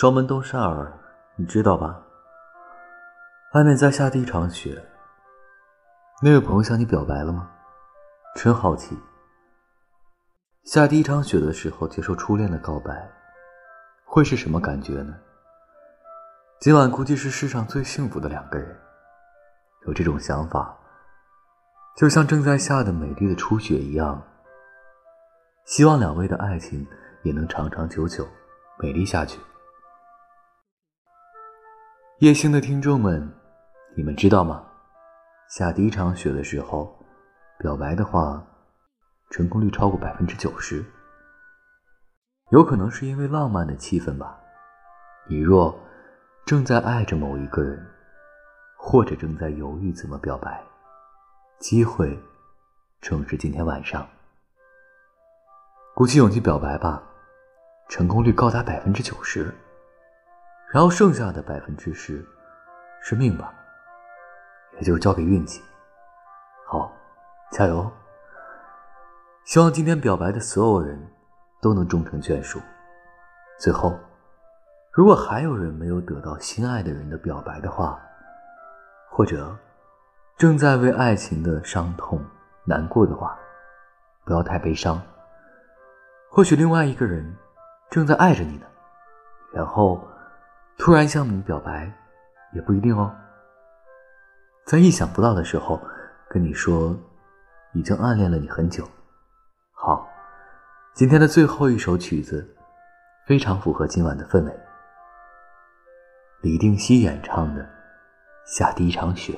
双门洞沙尔，你知道吧？外面在下第一场雪。那位朋友向你表白了吗？真好奇。下第一场雪的时候接受初恋的告白，会是什么感觉呢？今晚估计是世上最幸福的两个人。有这种想法，就像正在下的美丽的初雪一样。希望两位的爱情也能长长久久，美丽下去。夜星的听众们，你们知道吗？下第一场雪的时候，表白的话，成功率超过百分之九十。有可能是因为浪漫的气氛吧。你若正在爱着某一个人，或者正在犹豫怎么表白，机会正是今天晚上。鼓起勇气表白吧，成功率高达百分之九十。然后剩下的百分之十是命吧，也就是交给运气。好，加油！希望今天表白的所有人都能终成眷属。最后，如果还有人没有得到心爱的人的表白的话，或者正在为爱情的伤痛难过的话，不要太悲伤。或许另外一个人正在爱着你呢，然后。突然向你表白，也不一定哦。在意想不到的时候跟你说，已经暗恋了你很久。好，今天的最后一首曲子，非常符合今晚的氛围。李定西演唱的《下第一场雪》。